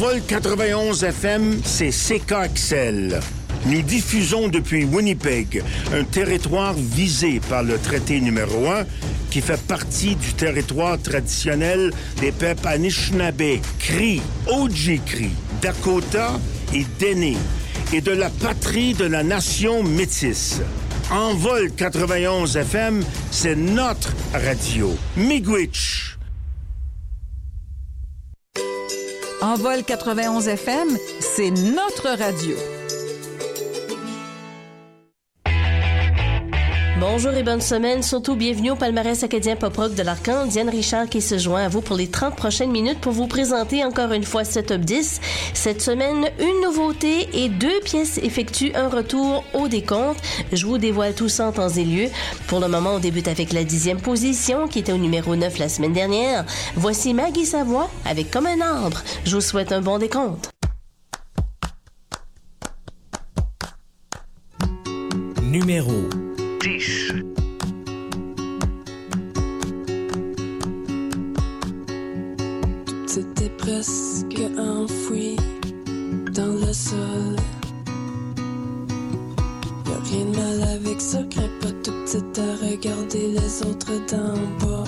Envol 91 FM, c'est CKXL. Nous diffusons depuis Winnipeg, un territoire visé par le traité numéro 1 qui fait partie du territoire traditionnel des peuples Anishinaabe, Cree, Ojibwe, Dakota et Dene, et de la patrie de la nation métisse. Envol 91 FM, c'est notre radio. Miigwech. Envol 91 FM, c'est notre radio. Bonjour et bonne semaine. Surtout bienvenue au palmarès acadien pop rock de l'Arcan. Diane Richard qui se joint à vous pour les 30 prochaines minutes pour vous présenter encore une fois ce top 10. Cette semaine, une nouveauté et deux pièces effectuent un retour au décompte. Je vous dévoile tout ça en temps et lieu. Pour le moment, on débute avec la dixième position qui était au numéro 9 la semaine dernière. Voici Maggie Savoie avec Comme un arbre. Je vous souhaite un bon décompte. Numéro 10. C'était presque enfoui dans le sol. Y'a rien de mal avec ça, crains pas tout petit à regarder les autres d'en bas.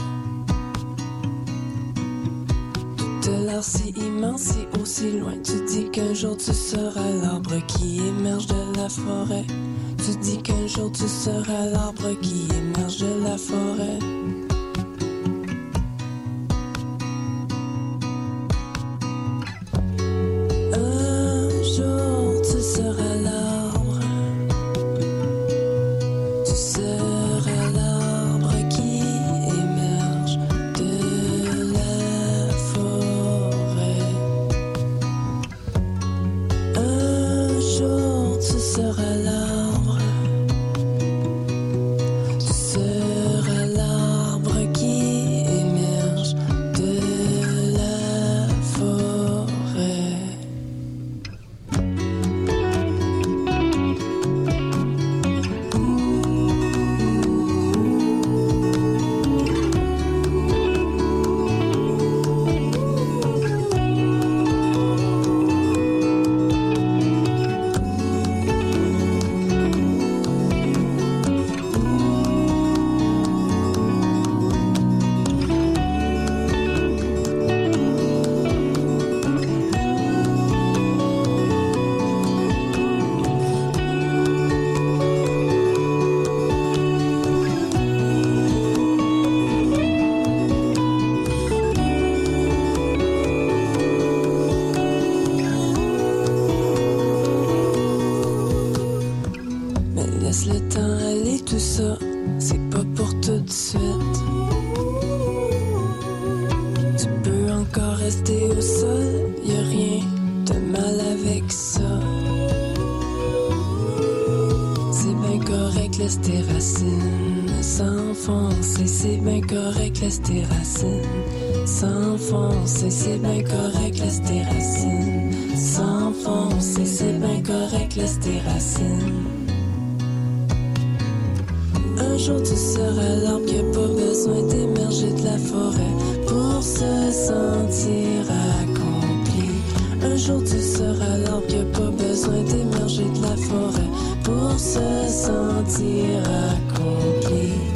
Tout a l'air si immense et aussi loin. Tu dis qu'un jour tu seras l'arbre qui émerge de la forêt. Tu dis qu'un jour tu seras l'arbre qui émerge de la forêt. C'est bien correct, laisse tes racines s'enfoncer. C'est bien correct, laisse tes racines. Un jour tu seras l'arbre qui a pas besoin d'émerger de la forêt pour se sentir accompli. Un jour tu seras l'arbre qui a pas besoin d'émerger de la forêt pour se sentir accompli.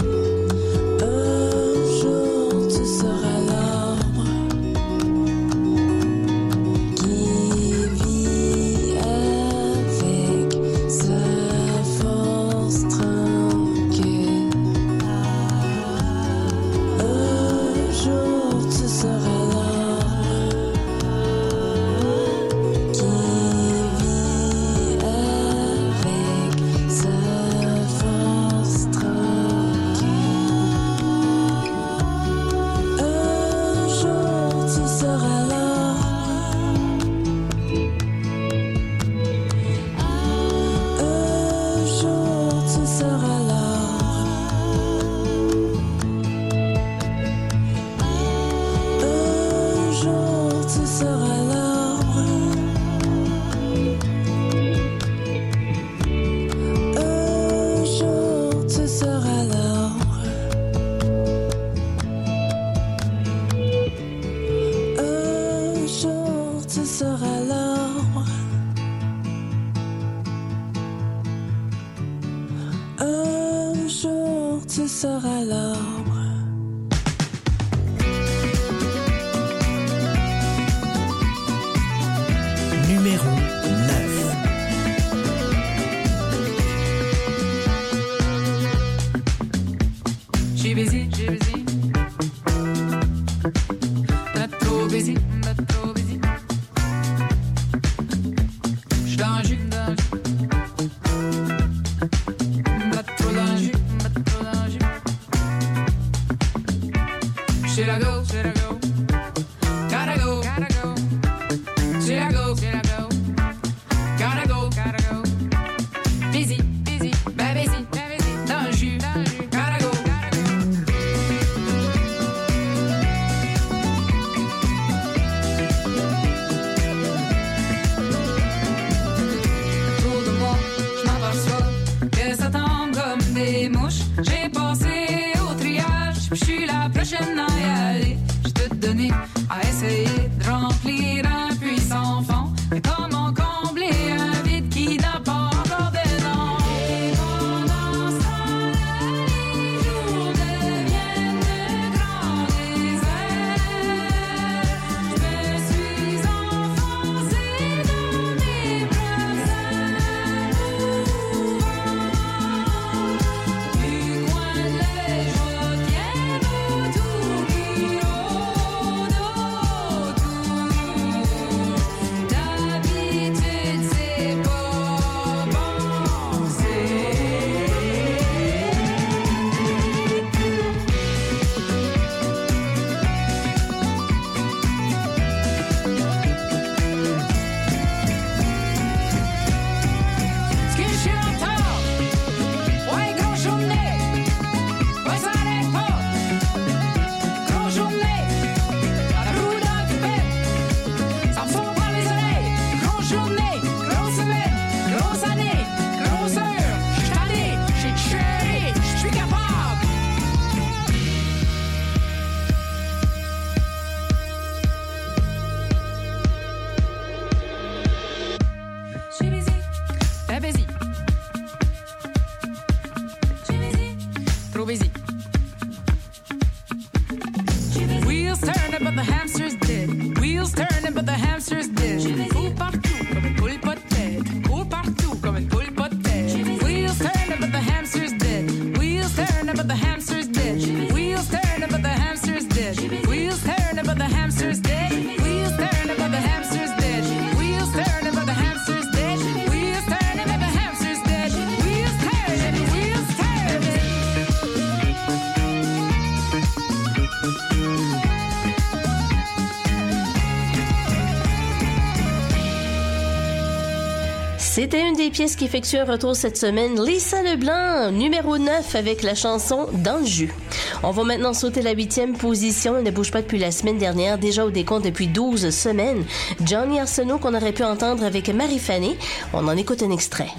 pièces qu'effectue un retour cette semaine, Lisa Leblanc, numéro 9 avec la chanson Dans le jus. On va maintenant sauter la huitième position. Elle ne bouge pas depuis la semaine dernière, déjà au décompte depuis 12 semaines. Johnny Arsenault qu'on aurait pu entendre avec Marie Fanny. On en écoute un extrait.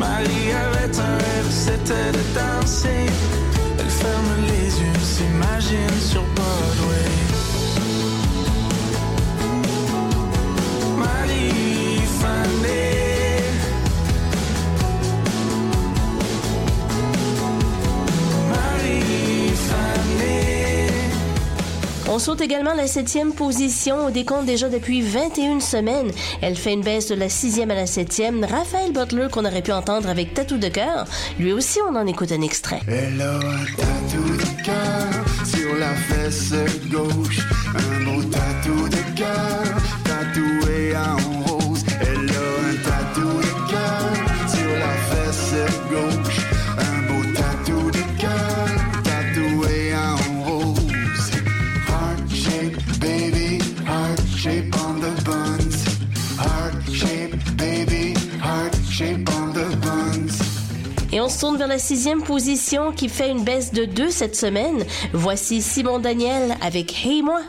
Marie avait un rêve, c'était de danser. Elle ferme les yeux, s'imagine sur Broadway. On saute également la septième position au décompte déjà depuis 21 semaines. Elle fait une baisse de la sixième à la septième. Raphaël Butler, qu'on aurait pu entendre avec Tatou de cœur, lui aussi, on en écoute un extrait. tourne vers la sixième position qui fait une baisse de 2 cette semaine. Voici Simon Daniel avec Hey moi.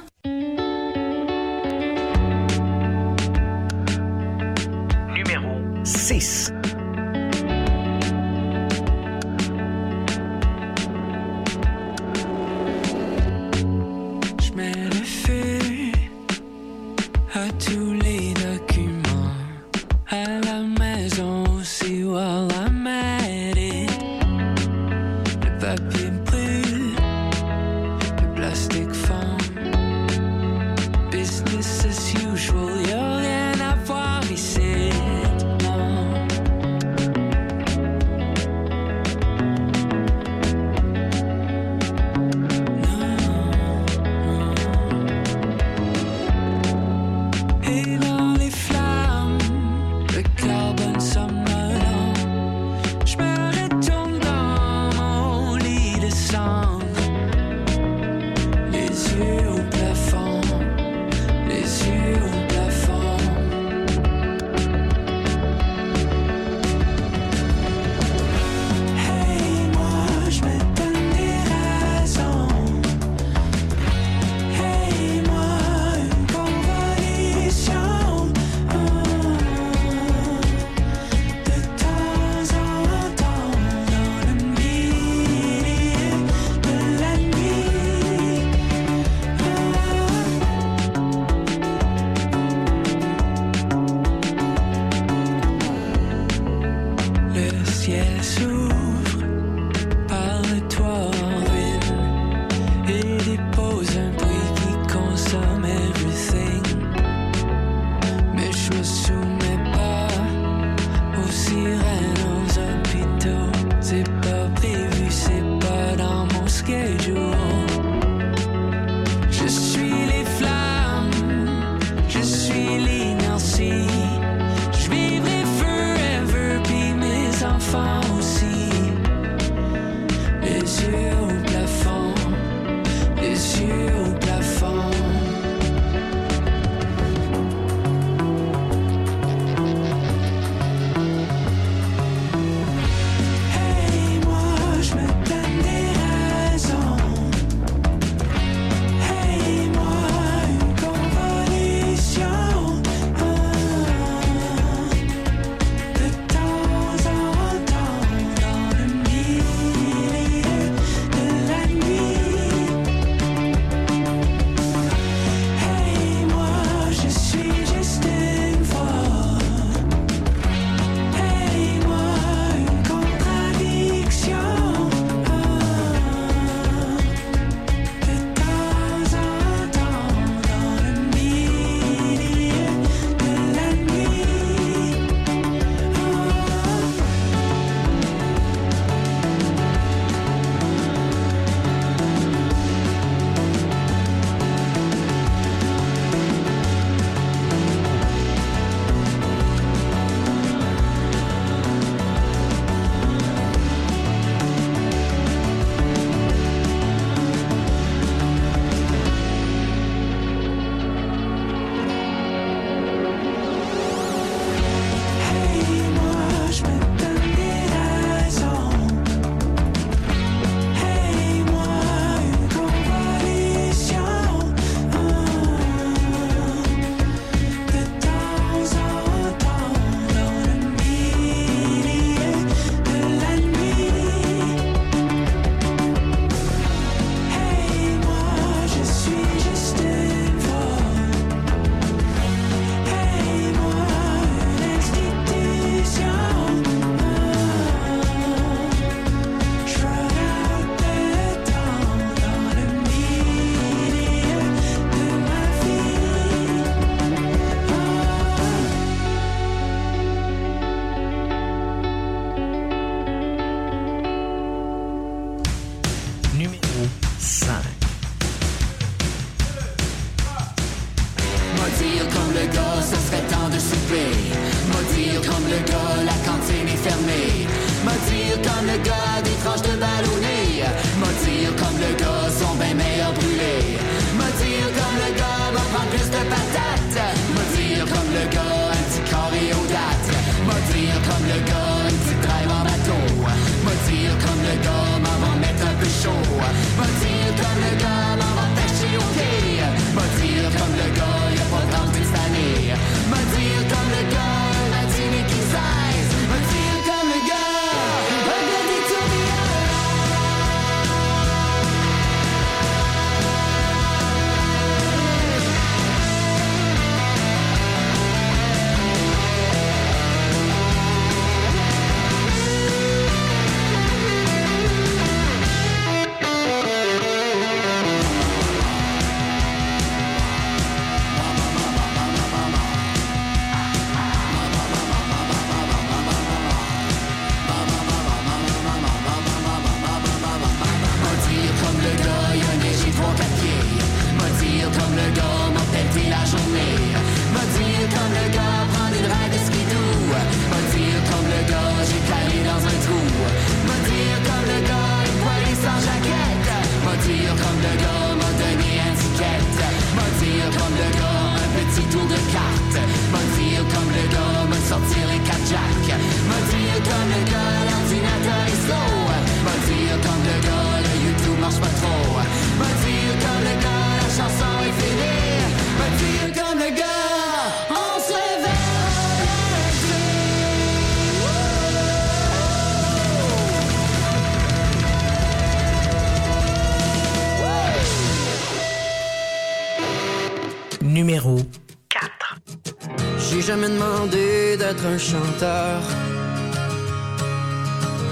Un chanteur.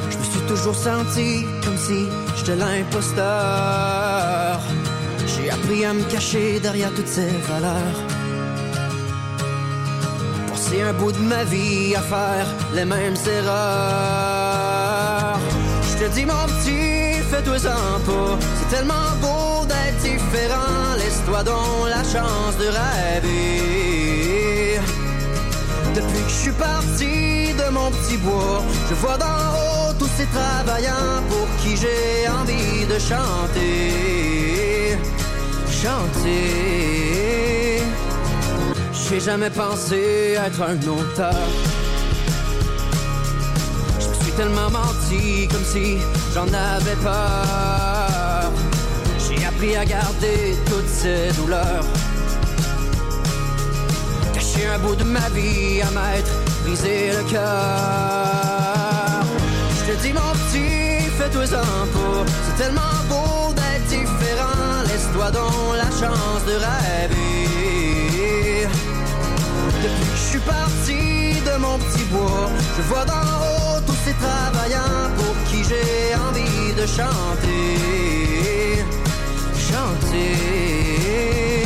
suis toujours senti comme si j'étais l'imposteur. J'ai appris à me cacher derrière toutes ces valeurs. Passer un bout de ma vie à faire les mêmes erreurs. Je te dis mon petit, fais-toi-en pas. C'est tellement beau d'être différent. Laisse-toi donc la chance de rêver. Depuis que je suis parti de mon petit bois, je vois d'en haut tous ces travailleurs pour qui j'ai envie de chanter. Chanter. J'ai jamais pensé être un auteur. Je me suis tellement menti comme si j'en avais peur. J'ai appris à garder toutes ces douleurs. Un bout de ma vie à m'être brisé le cœur. Je te dis mon petit, fais-toi-en pas. C'est tellement beau d'être différent. Laisse-toi donc la chance de rêver. Depuis que je suis parti de mon petit bois, je vois d'en haut tous ces travailleurs pour qui j'ai envie de chanter. Chanter.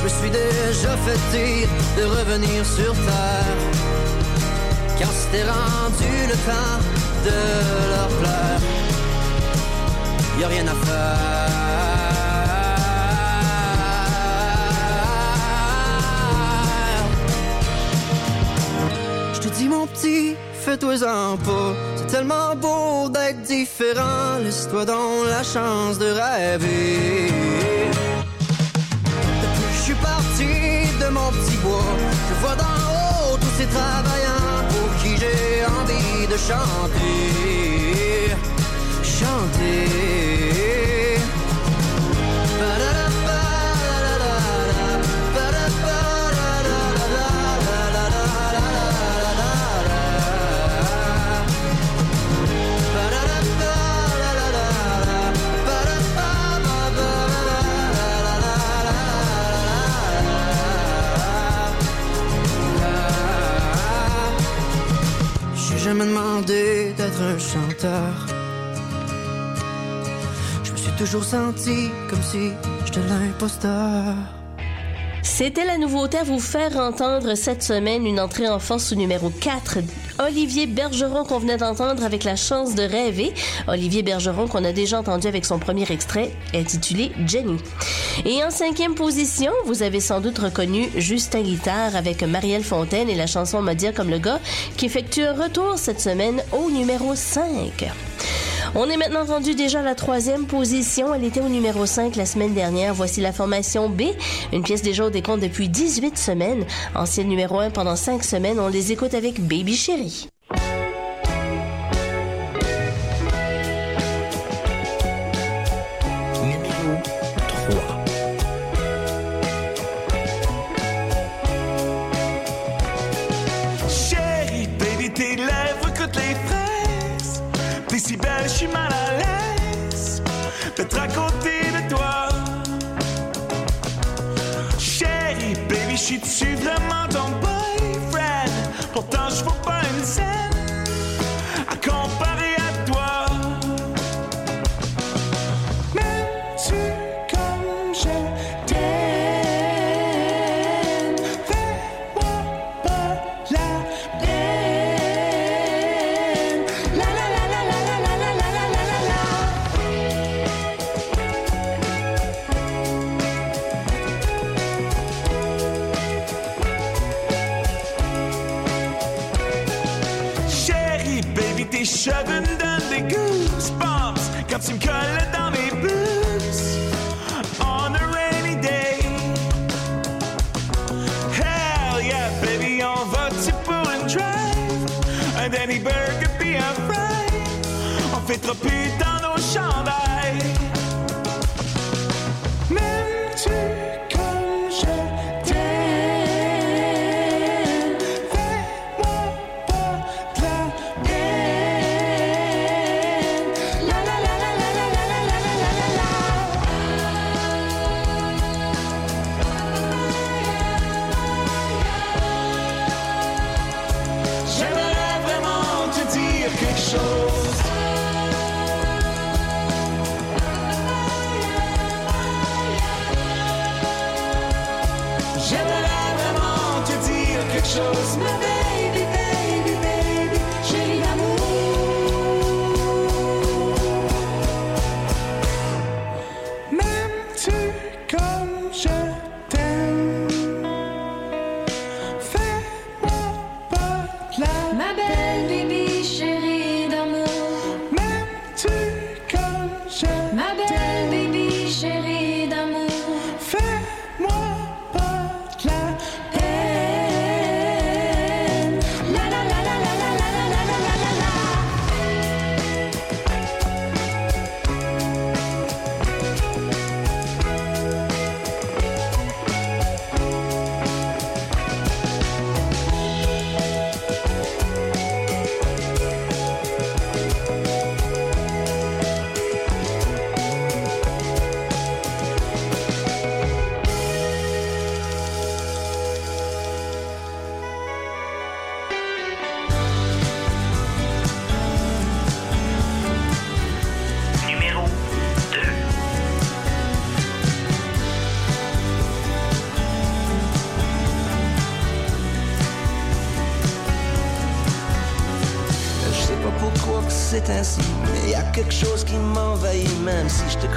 Je me suis déjà fait dire de revenir sur terre. Quand c'était rendu le temps de leur pleurs, y a rien à faire. Je te dis mon petit, fais-toi-en pas. C'est tellement beau d'être différent. Laisse-toi donc la chance de rêver. Mon petit bois, je vois d'en haut tous ces travailleurs pour qui j'ai envie de chanter. Chanter. Je me suis toujours senti comme si j'étais l'imposteur. C'était la nouveauté à vous faire entendre cette semaine, une entrée en force au numéro 4. Olivier Bergeron qu'on venait d'entendre avec la chance de rêver. Olivier Bergeron qu'on a déjà entendu avec son premier extrait intitulé Jenny. Et en cinquième position, vous avez sans doute reconnu Justin Guitare avec Marielle Fontaine et la chanson Me dire comme le gars qui effectue un retour cette semaine au numéro 5. On est maintenant rendu déjà à la troisième position. Elle était au numéro 5 la semaine dernière. Voici la formation B, une pièce déjà au décompte depuis 18 semaines. Ancienne numéro 1 pendant 5 semaines. On les écoute avec Baby Chérie. учить des goosebumps quand tu me colles dans mes blues. On a rainy day. Hell yeah, baby, on va-tu pour une drive? Un Danny Burger puis un fry? On fait trop pute dans nos chandails.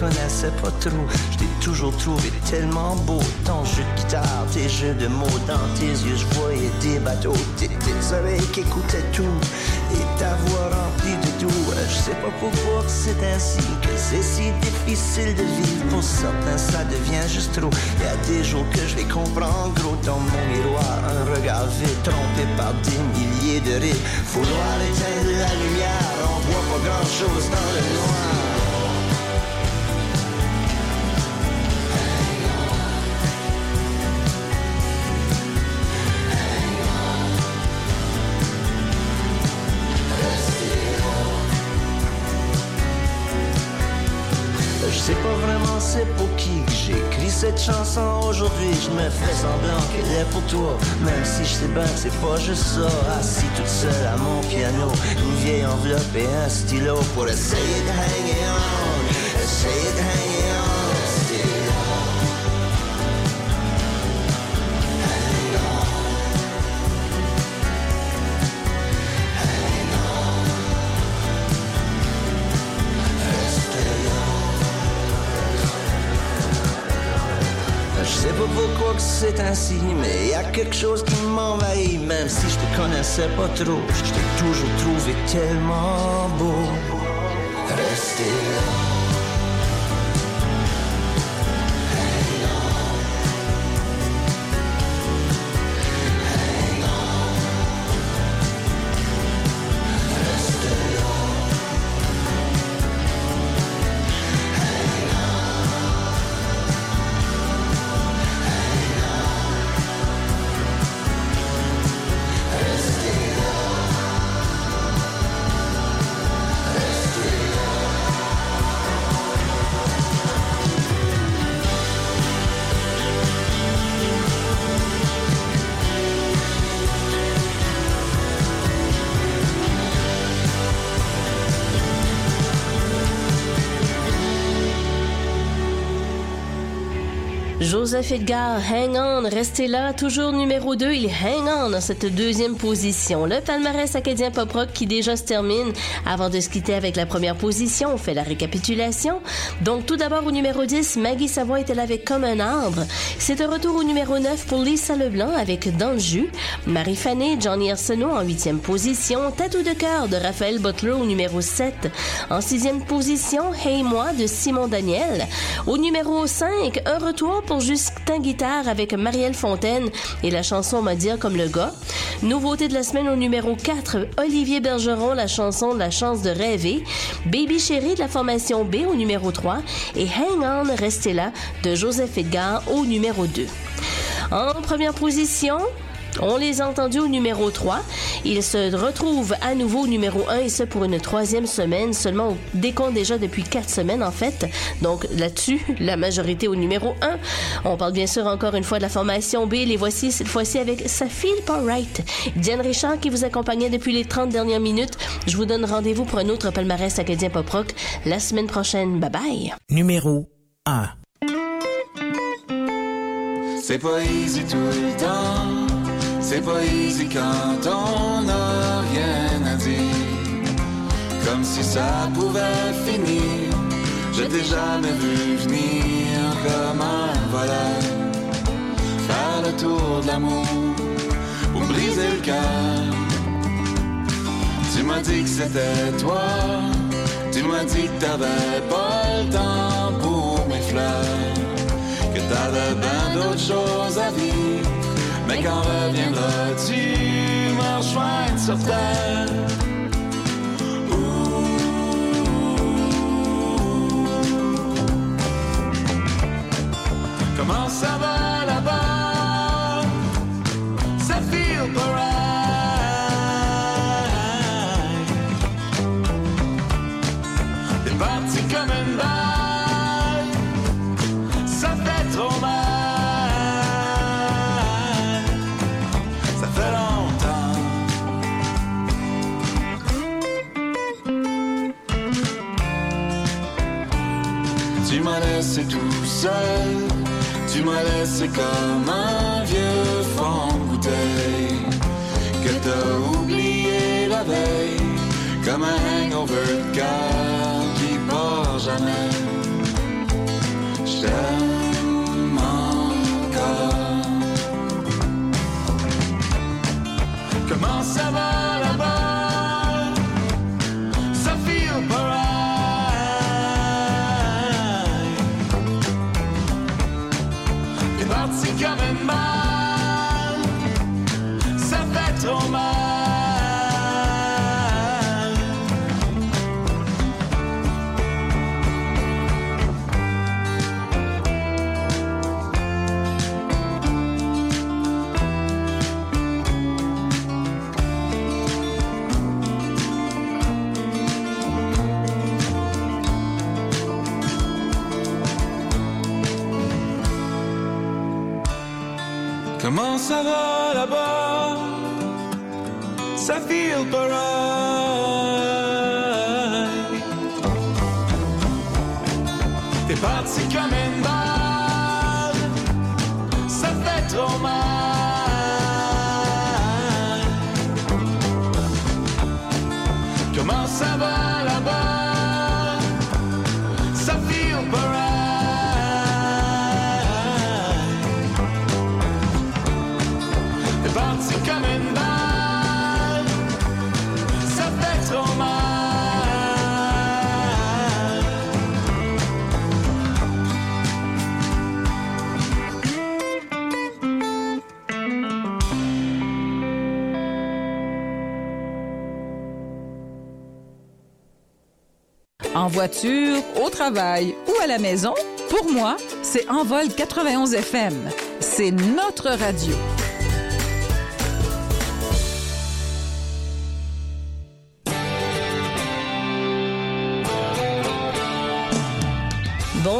Connaissais pas trop. Je t'ai toujours trouvé tellement beau, ton jeu de guitare, tes jeux de mots dans tes yeux, je voyais des bateaux, tes, tes oreilles qui écoutaient tout, et ta voix remplie de doux. Je sais pas pourquoi c'est ainsi, que c'est si difficile de vivre. Pour certains, ça devient juste trop. Y a des jours que je les comprends gros dans mon miroir, un regard vide, trompé par des milliers de rires. Vouloir éteindre la lumière, on voit pas grand chose dans le noir. Cette chanson aujourd'hui. Je me fais semblant qu'elle est pour toi, même si je sais bien que c'est pas juste ça. Assis toute seule à mon piano, une vieille enveloppe et un stylo pour essayer de hang on, essayer de hang c'est ainsi, mais y a quelque chose qui m'envahit, même si je te connaissais pas trop. Je t'ai toujours trouvé tellement beau. Restez là. Joseph Edgar, Hang On, restez là, toujours numéro 2, il hang on dans cette deuxième position. Le palmarès acadien pop rock qui déjà se termine. Avant de se quitter avec la première position, on fait la récapitulation. Donc tout d'abord au numéro 10, Maggie Savoie était là avec Comme un arbre? C'est un retour au numéro 9 pour Lisa Leblanc avec Dans le jus. Marie Fanny, Johnny Arsenault en huitième position. Tatou de cœur de Raphaël Butler au numéro 7. En sixième position, Hey Moi de Simon Daniel. Au numéro 5, un retour pour Justin Guitare avec Marielle Fontaine et la chanson M'a dire comme le gars. Nouveauté de la semaine au numéro 4, Olivier Bergeron, la chanson La chance de rêver. Baby Chérie de la formation B au numéro 3 et Hang On, restez là de Joseph Edgar au numéro 2. En première position, on les a entendus au numéro 3. Ils se retrouvent à nouveau au numéro 1 et ce pour une troisième semaine, seulement au décompte déjà depuis quatre semaines en fait. Donc là-dessus, la majorité au numéro 1. On parle bien sûr encore une fois de la formation B. Les voici cette fois-ci avec Ça feel pas right. Diane Richard qui vous accompagnait depuis les 30 dernières minutes. Je vous donne rendez-vous pour un autre palmarès acadien pop rock la semaine prochaine. Bye bye. Numéro 1. C'est pas easy tout le temps. C'est pas easy quand on n'a rien à dire. Comme si ça pouvait finir. Je t'ai jamais vu venir comme un voleur. Faire le tour de l'amour pour briser le cœur. Tu m'as dit que c'était toi. Tu m'as dit que t'avais pas le temps pour mes fleurs. Que t'avais bien d'autres choses à vivre. Mais quand reviendras-tu me rejoindre sur terre? Comment ça va là-bas? Ça feel alright. Tu m'as laissé comme un vieux de bouteille que t'as oublié la veille, comme un hangover de qui part jamais. Je t'aime encore. Comment ça va? Parti comme Ça au travail ou à la maison, pour moi, c'est Envol 91 FM. C'est notre radio.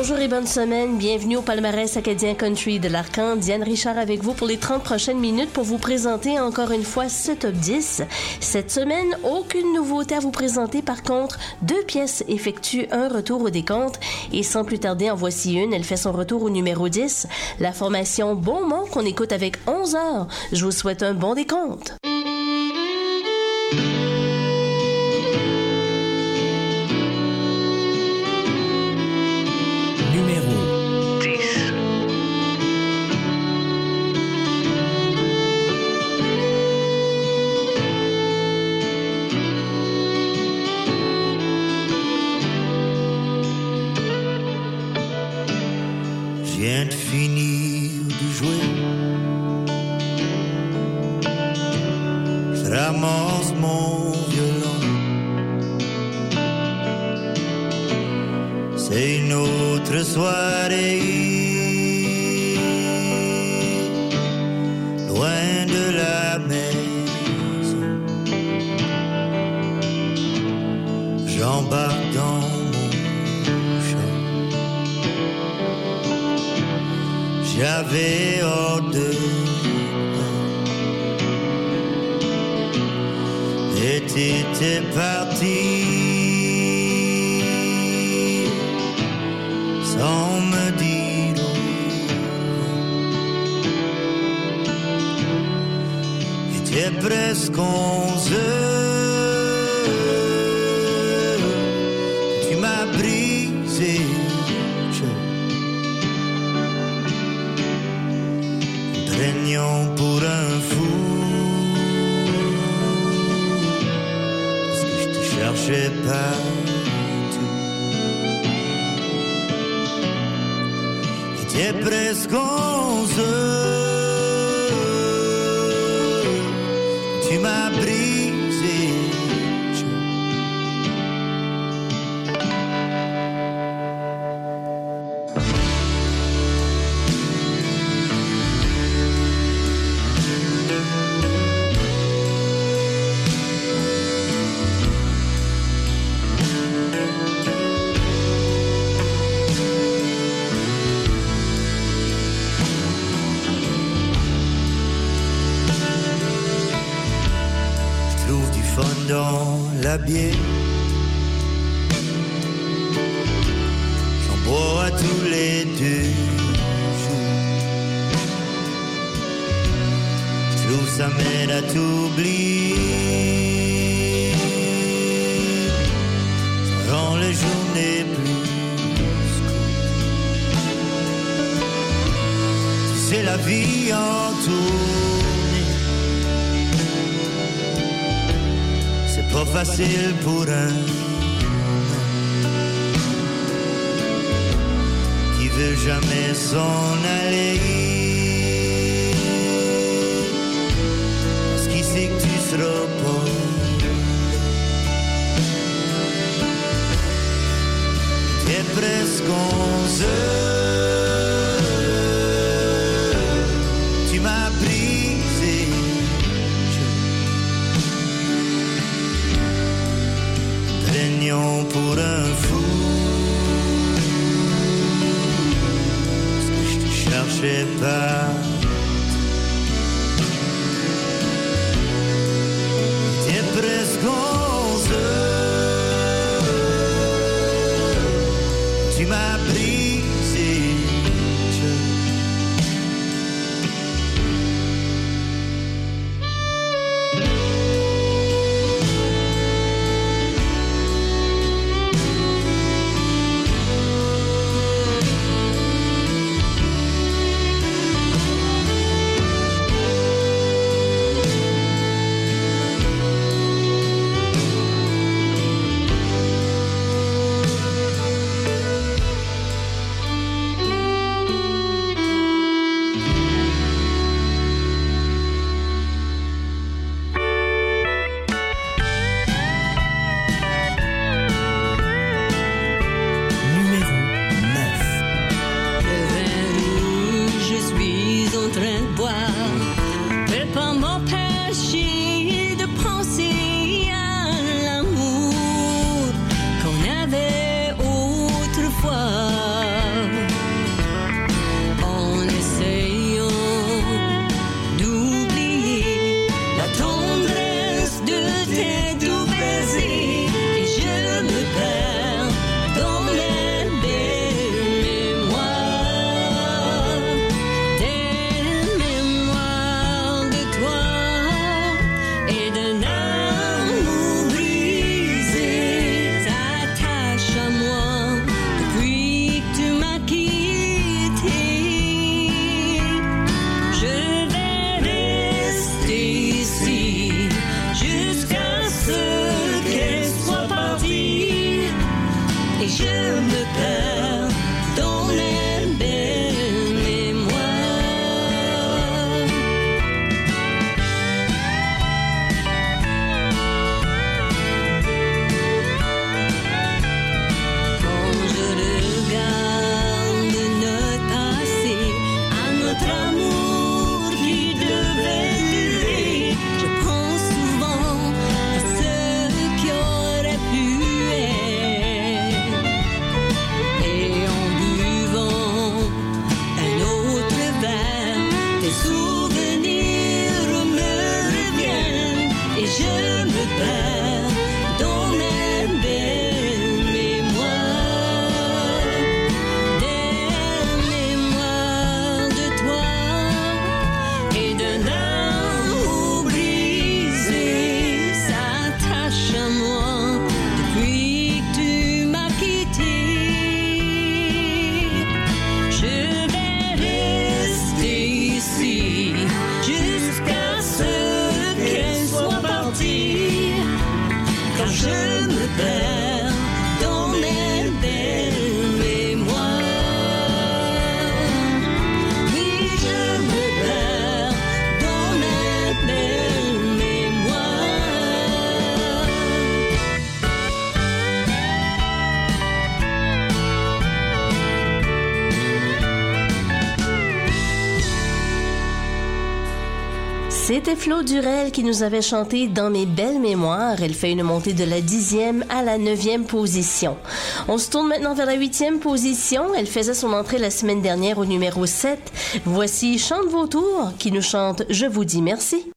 Bonjour et bonne semaine. Bienvenue au palmarès acadien country de l'Arcan. Diane Richard avec vous pour les 30 prochaines minutes pour vous présenter encore une fois ce top 10. Cette semaine, aucune nouveauté à vous présenter. Par contre, deux pièces effectuent un retour au décompte. Et sans plus tarder, en voici une. Elle fait son retour au numéro 10. La formation Beaumont qu'on écoute avec 11 heures. Je vous souhaite un bon décompte. Dans C'était Flo Durel qui nous avait chanté Dans mes belles mémoires. Elle fait une montée de la dixième à la neuvième position. On se tourne maintenant vers la huitième position. Elle faisait son entrée la semaine dernière au numéro 7. Voici Chante Vautour qui nous chante Je vous dis merci.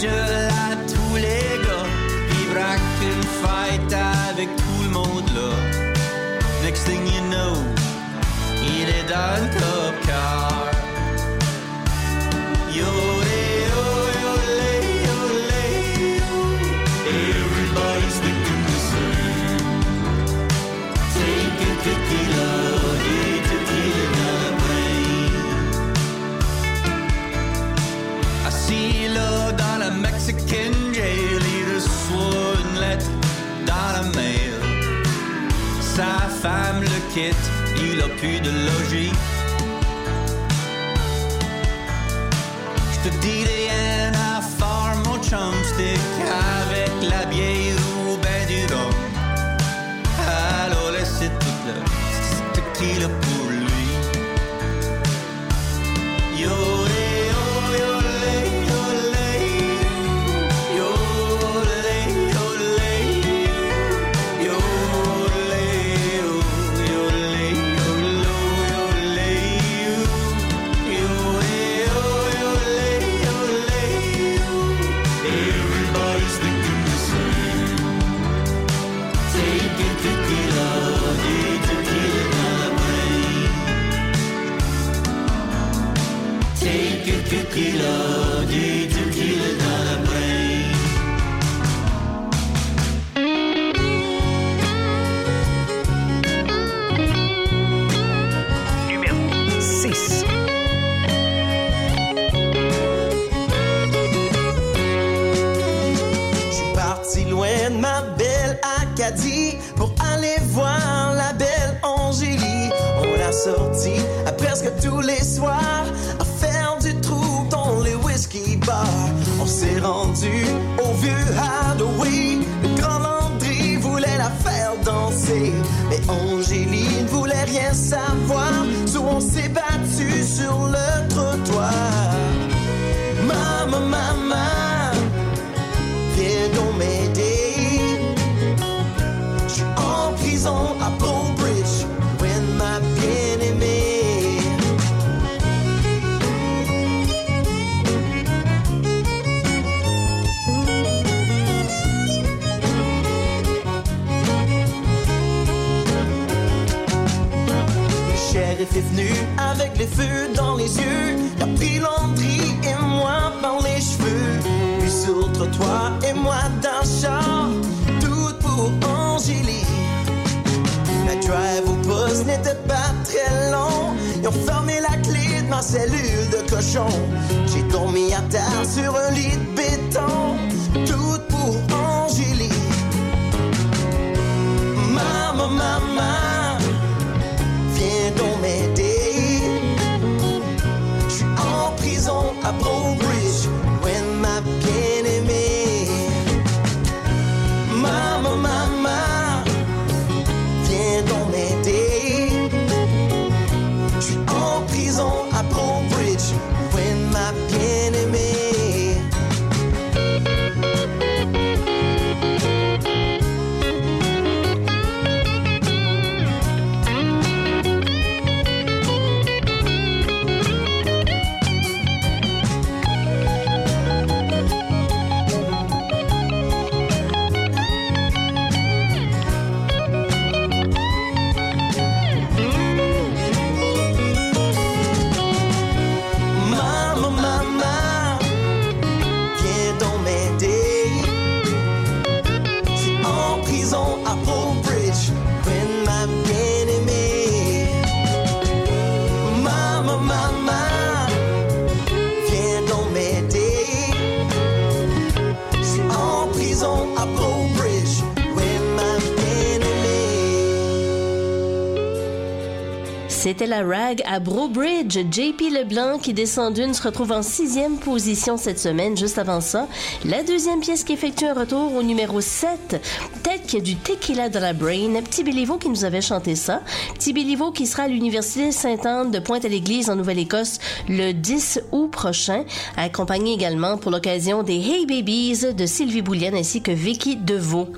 Je à tous les gars, braque une fight avec tout le monde là. Next thing you know, il est dans le corps. il a plus de logis. Je te dirai à affaire, mon chumstick, avec la bière ou ben du rhum. Alors laissez toute la tequila pour moi d'un char, tout pour Angélie. La drive au poste n'était pas très long. Ils ont fermé la clé de ma cellule de cochon. J'ai dormi à terre sur un lit de béton, tout pour Angélie. Maman, maman, viens donc m'aider. Je suis en prison à Broome. C'était la rag à Brobridge. JP Leblanc qui descend d'une se retrouve en sixième position cette semaine. Juste avant ça, la deuxième pièce qui effectue un retour au numéro 7. Qu'il y a du tequila dans la brain. Petit Béliveau qui nous avait chanté ça. Petit Béliveau qui sera à l'Université Sainte-Anne de Pointe-à-l'Église en Nouvelle-Écosse le 10 août prochain. Accompagné également pour l'occasion des Hey Babies de Sylvie Boulienne ainsi que Vicky Deveau.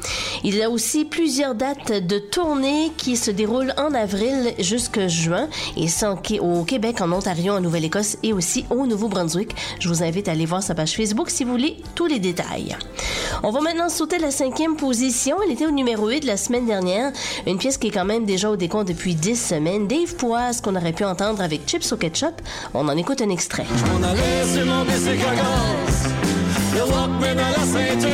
Il a aussi plusieurs dates de tournée qui se déroulent en avril jusqu'à juin et ça au Québec, en Ontario, en Nouvelle-Écosse et aussi au Nouveau-Brunswick. Je vous invite à aller voir sa page Facebook si vous voulez tous les détails. On va maintenant sauter la cinquième position. Au numéro 8 la semaine dernière. Une pièce qui est quand même déjà au décompte depuis 10 semaines. Dave Poise, qu'on aurait pu entendre avec Chips au ketchup. On en écoute un extrait. On allait sur mon le Walkman à la ceinture.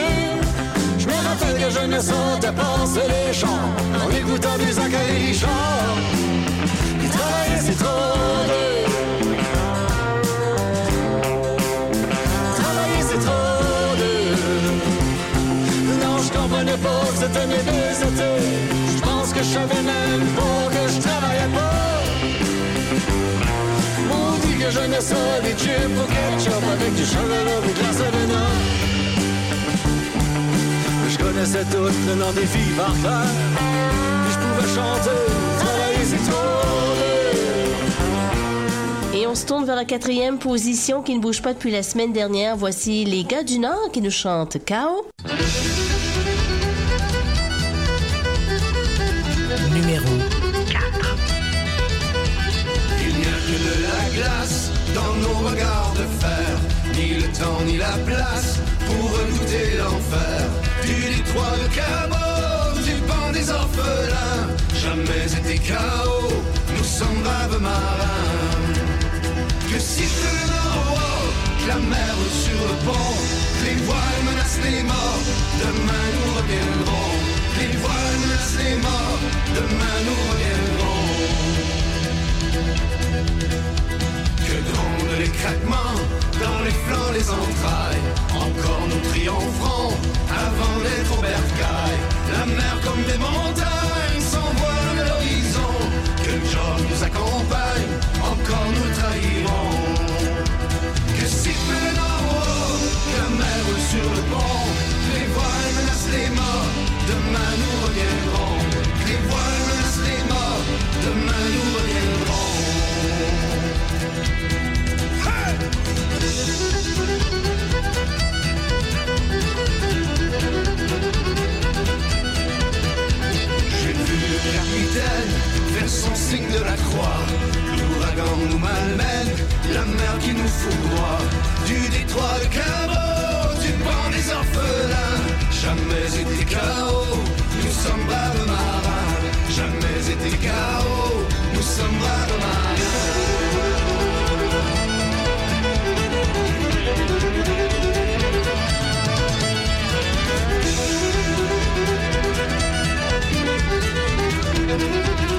Je me rappelle que je ne sentais passer les champs en écoutant du Zachary Richard. Il travaillait, c'est trop. Comprenais pas c'était mes deux étés. Je pense que je savais même pas que je travaillais pas. Maudit que j'aimais ça, des chips au ketchup avec du chocolat et de la Savena. Je connaissais tout le nom des filles par cœur. Puis je pouvais chanter, travailler c'est trop. Et on se tourne vers la quatrième position qui ne bouge pas depuis la semaine dernière. Voici les gars du Nord qui nous chantent Chaos. Dans nos regards de fer, ni le temps ni la place pour redouter l'enfer. Du détroit de Cabo, du banc des orphelins, jamais été chaos, nous sommes braves marins. Que si le nord, que la mer sur le pont, les voiles menacent les morts, demain nous reviendrons. Les voiles menacent les morts, demain nous reviendrons. Les craquements dans les flancs, les entrailles. Encore nous triompherons avant d'être au bercail. La mer comme des montagnes s'envole de l'horizon. Que le job nous accompagne, encore nous trahirons. Que si haut, que la mer sur le pont. Les voiles menacent les morts, demain nous reviendrons. Signe de la croix. L'ouragan nous malmène, la mer qui nous foudroie. Du détroit de Cabo, du banc des orphelins. Jamais été chaos, nous sommes braves marins. Jamais été chaos, nous sommes braves Numéro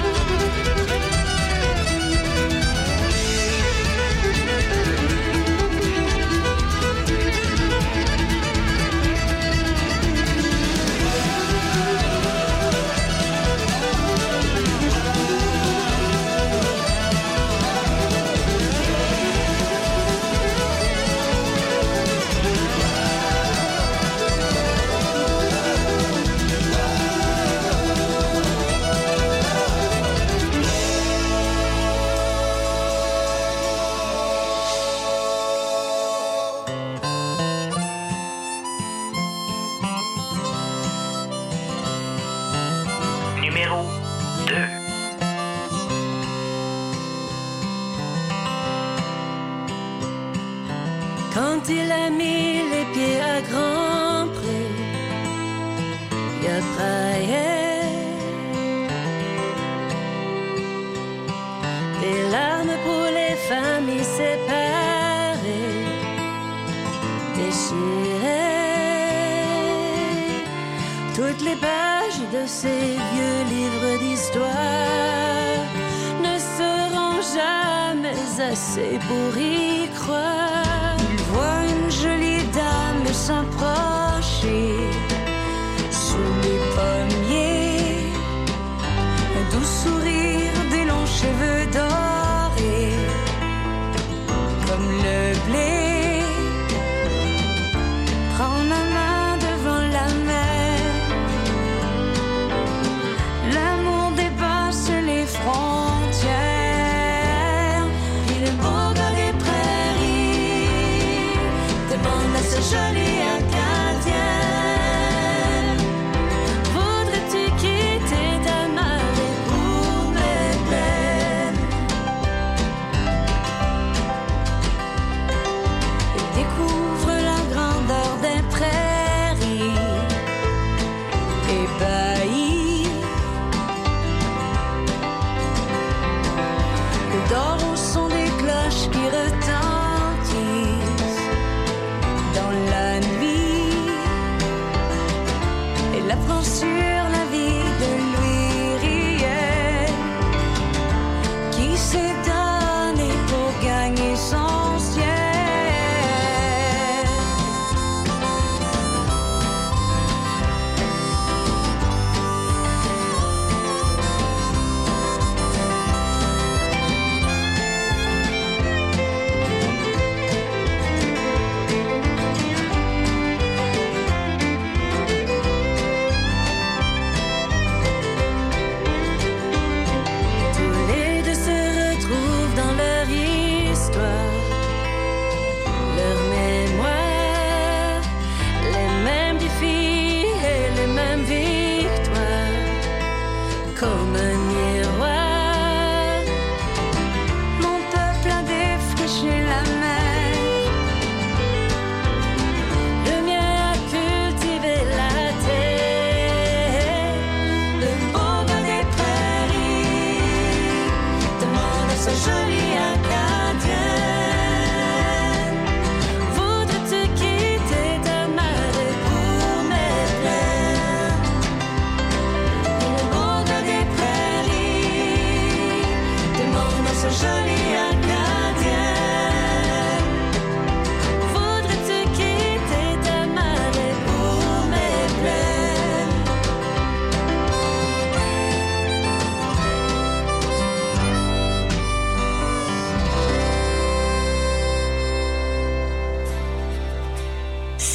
mis les pieds à Grand Prix, il a braillé. Des larmes pour les familles séparées, déchirées. Toutes les pages de ces vieux livres d'histoire ne seront jamais assez pour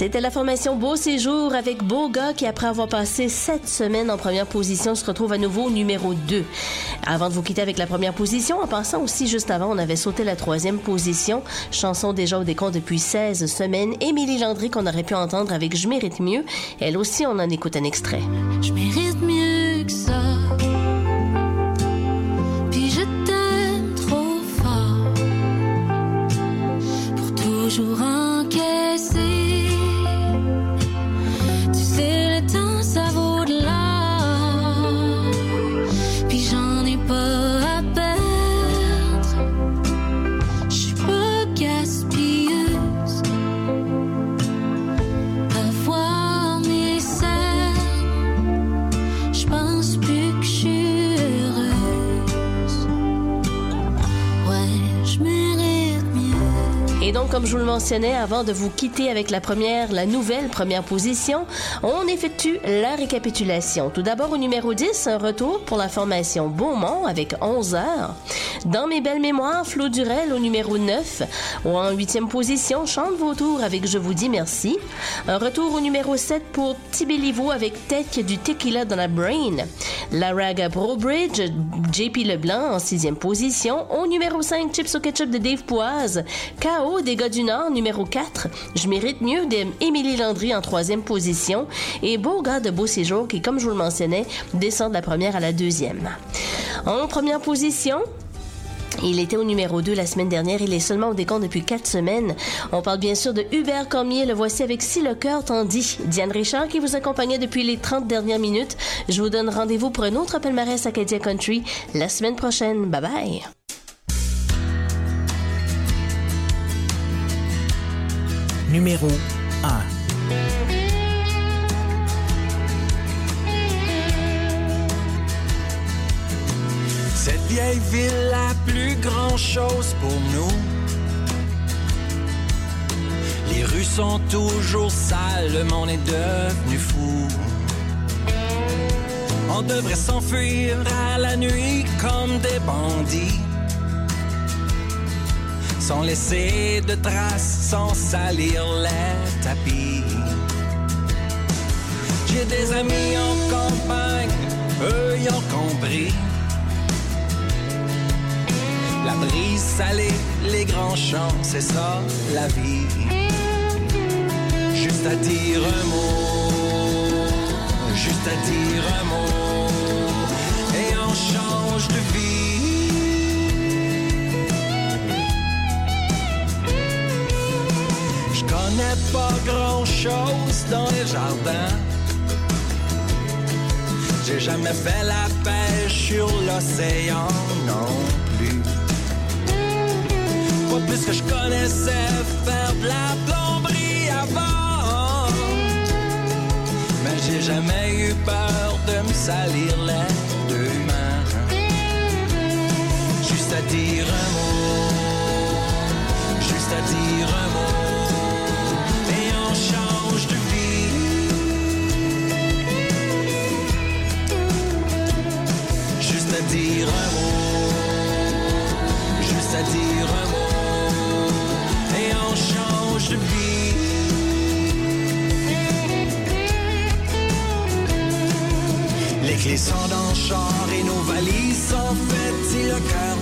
C'était la formation Beau Séjour avec Beau Gars qui, après avoir passé sept semaines en première position, se retrouve à nouveau au numéro 2. Avant de vous quitter avec la première position, en passant aussi juste avant, on avait sauté la troisième position, chanson déjà au décompte depuis 16 semaines, Émilie Landry qu'on aurait pu entendre avec Je mérite mieux. Elle aussi, on en écoute un extrait. Je mérite mieux le mentionnais, avant de vous quitter avec la première, la nouvelle première position, on effectue la récapitulation. Tout d'abord, au numéro 10, un retour pour la formation Beaumont avec 11 heures. Dans mes belles mémoires, Flo Durel au numéro 9. Ou en huitième position, Chante vos tours avec Je vous dis merci. Un retour au numéro 7 pour Tibéliveau avec a du tequila dans la brain. La Raga Brobridge, JP Leblanc en sixième position. Au numéro 5, Chips au ketchup de Dave Poise. KO des gars du Nord, numéro 4. Je mérite mieux d'Émilie Landry en troisième position. Et Beau gars de Beau Séjour qui, comme je vous le mentionnais, descend de la première à la deuxième. En première position, il était au numéro 2 la semaine dernière. Il est seulement au décompte depuis quatre semaines. On parle bien sûr de Hubert Cormier. Le voici avec Si le cœur t'en dit. Diane Richard qui vous accompagnait depuis les 30 dernières minutes. Je vous donne rendez-vous pour un autre palmarès Acadien Country la semaine prochaine. Bye bye. Numéro 1. Cette vieille ville, la plus grand chose pour nous. Les rues sont toujours sales, le monde est devenu fou. On devrait s'enfuir à la nuit comme des bandits. Sans laisser de traces, sans salir les tapis. J'ai des amis en campagne, eux y ont compris. La brise salée, les grands champs, c'est ça la vie. Juste à dire un mot, juste à dire un mot, et on change de vie. Connais pas grand chose dans les jardins. J'ai jamais fait la pêche sur l'océan non plus. Pas plus que je connaissais faire de la plomberie avant. Mais j'ai jamais eu peur de me salir les deux mains. Juste à dire un mot, dire un mot, juste à dire un mot, et on change de vie. Les clés sont dans le char et nos valises sont faites si le cœur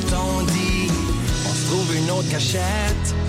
dit. On se trouve une autre cachette.